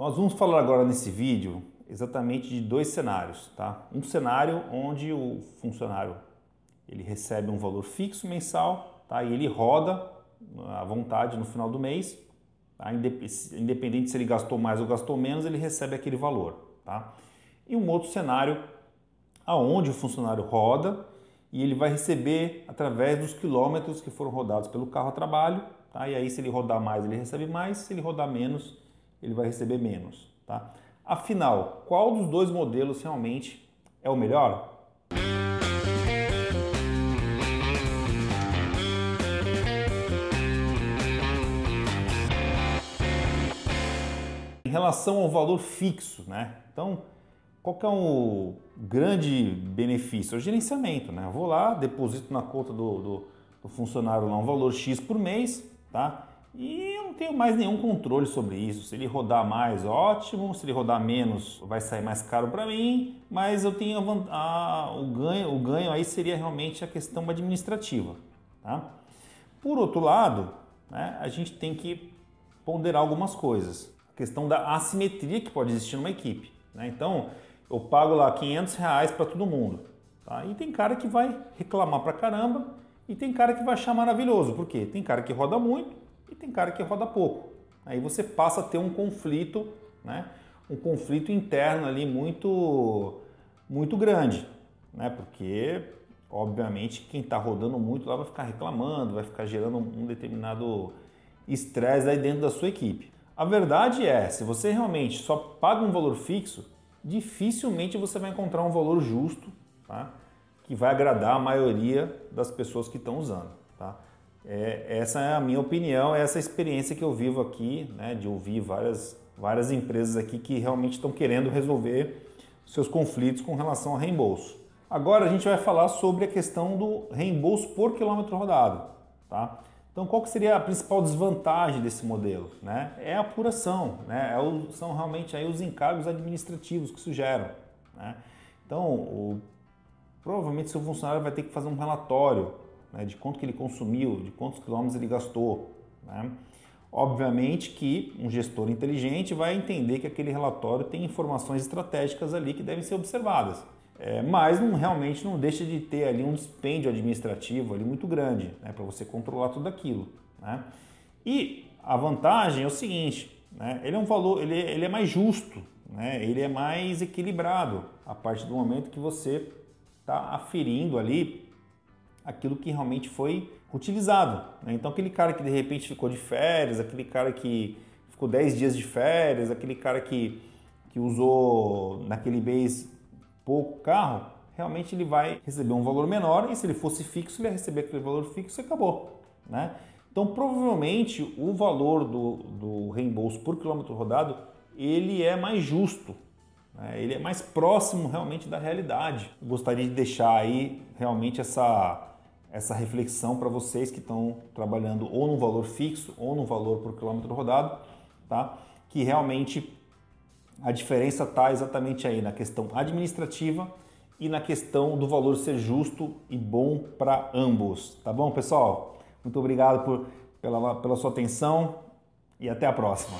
Nós vamos falar agora nesse vídeo exatamente de dois cenários, tá? Um cenário onde o funcionário ele recebe um valor fixo mensal, tá? E ele roda à vontade no final do mês, tá? independente se ele gastou mais ou gastou menos, ele recebe aquele valor, tá? E um outro cenário aonde o funcionário roda e ele vai receber através dos quilômetros que foram rodados pelo carro a trabalho, tá? E aí se ele rodar mais, ele recebe mais, se ele rodar menos, ele vai receber menos. Tá? Afinal, qual dos dois modelos realmente é o melhor? Em relação ao valor fixo, né? Então, qual que é o grande benefício? É o gerenciamento, né? Eu vou lá, deposito na conta do, do, do funcionário lá um valor X por mês, tá? E eu não tenho mais nenhum controle sobre isso. Se ele rodar mais, ótimo. Se ele rodar menos, vai sair mais caro para mim. Mas eu tenho a, a, o ganho. O ganho aí seria realmente a questão administrativa. Tá? Por outro lado, né, a gente tem que ponderar algumas coisas. A questão da assimetria que pode existir numa equipe. Né? Então, eu pago lá 500 reais para todo mundo. Tá? E tem cara que vai reclamar para caramba e tem cara que vai achar maravilhoso. Por quê? Tem cara que roda muito tem cara que roda pouco. Aí você passa a ter um conflito, né? um conflito interno ali muito, muito grande, né? porque obviamente quem está rodando muito lá vai ficar reclamando, vai ficar gerando um determinado estresse aí dentro da sua equipe. A verdade é, se você realmente só paga um valor fixo, dificilmente você vai encontrar um valor justo, tá? que vai agradar a maioria das pessoas que estão usando. Tá? É, essa é a minha opinião, essa é a experiência que eu vivo aqui, né, de ouvir várias, várias empresas aqui que realmente estão querendo resolver seus conflitos com relação a reembolso. Agora a gente vai falar sobre a questão do reembolso por quilômetro rodado. Tá? Então, qual que seria a principal desvantagem desse modelo? Né? É a apuração, né? É o, são realmente aí os encargos administrativos que isso gera. Né? Então, o, provavelmente seu funcionário vai ter que fazer um relatório né, de quanto que ele consumiu, de quantos quilômetros ele gastou. Né? Obviamente que um gestor inteligente vai entender que aquele relatório tem informações estratégicas ali que devem ser observadas. É, mas não, realmente não deixa de ter ali um dispêndio administrativo ali muito grande né, para você controlar tudo aquilo. Né? E a vantagem é o seguinte, né, ele é um valor, ele, ele é mais justo, né, ele é mais equilibrado a partir do momento que você está aferindo ali aquilo que realmente foi utilizado. Né? Então, aquele cara que de repente ficou de férias, aquele cara que ficou 10 dias de férias, aquele cara que, que usou naquele mês pouco carro, realmente ele vai receber um valor menor e se ele fosse fixo, ele ia receber aquele valor fixo e acabou. Né? Então, provavelmente, o valor do, do reembolso por quilômetro rodado ele é mais justo, né? ele é mais próximo realmente da realidade. Eu gostaria de deixar aí realmente essa essa reflexão para vocês que estão trabalhando ou no valor fixo ou no valor por quilômetro rodado, tá? Que realmente a diferença está exatamente aí na questão administrativa e na questão do valor ser justo e bom para ambos, tá bom, pessoal? Muito obrigado por, pela, pela sua atenção e até a próxima.